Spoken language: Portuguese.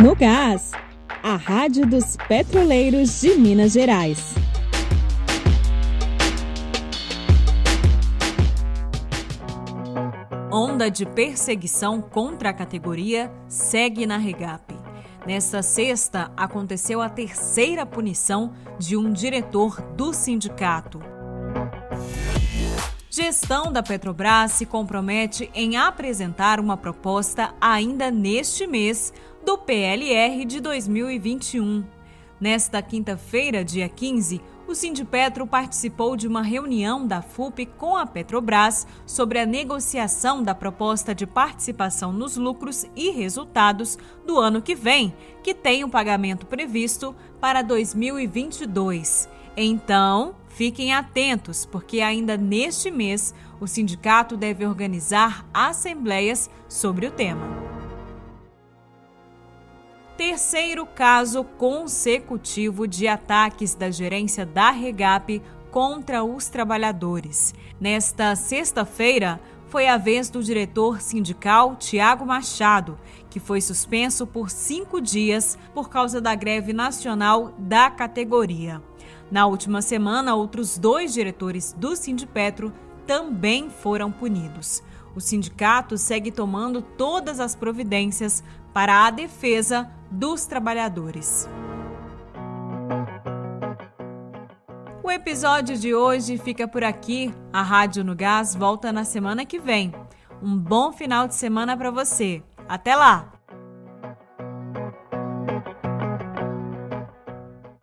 No Gás, a Rádio dos Petroleiros de Minas Gerais. Onda de perseguição contra a categoria segue na Regap. Nesta sexta, aconteceu a terceira punição de um diretor do sindicato. Gestão da Petrobras se compromete em apresentar uma proposta ainda neste mês do PLR de 2021. Nesta quinta-feira, dia 15, o Sindipetro participou de uma reunião da FUP com a Petrobras sobre a negociação da proposta de participação nos lucros e resultados do ano que vem, que tem o pagamento previsto para 2022. Então, fiquem atentos, porque ainda neste mês o sindicato deve organizar assembleias sobre o tema terceiro caso consecutivo de ataques da gerência da Regap contra os trabalhadores. Nesta sexta-feira, foi a vez do diretor sindical Tiago Machado, que foi suspenso por cinco dias por causa da greve nacional da categoria. Na última semana, outros dois diretores do Sindipetro também foram punidos. O sindicato segue tomando todas as providências para a defesa dos trabalhadores. O episódio de hoje fica por aqui. A Rádio no Gás volta na semana que vem. Um bom final de semana para você. Até lá!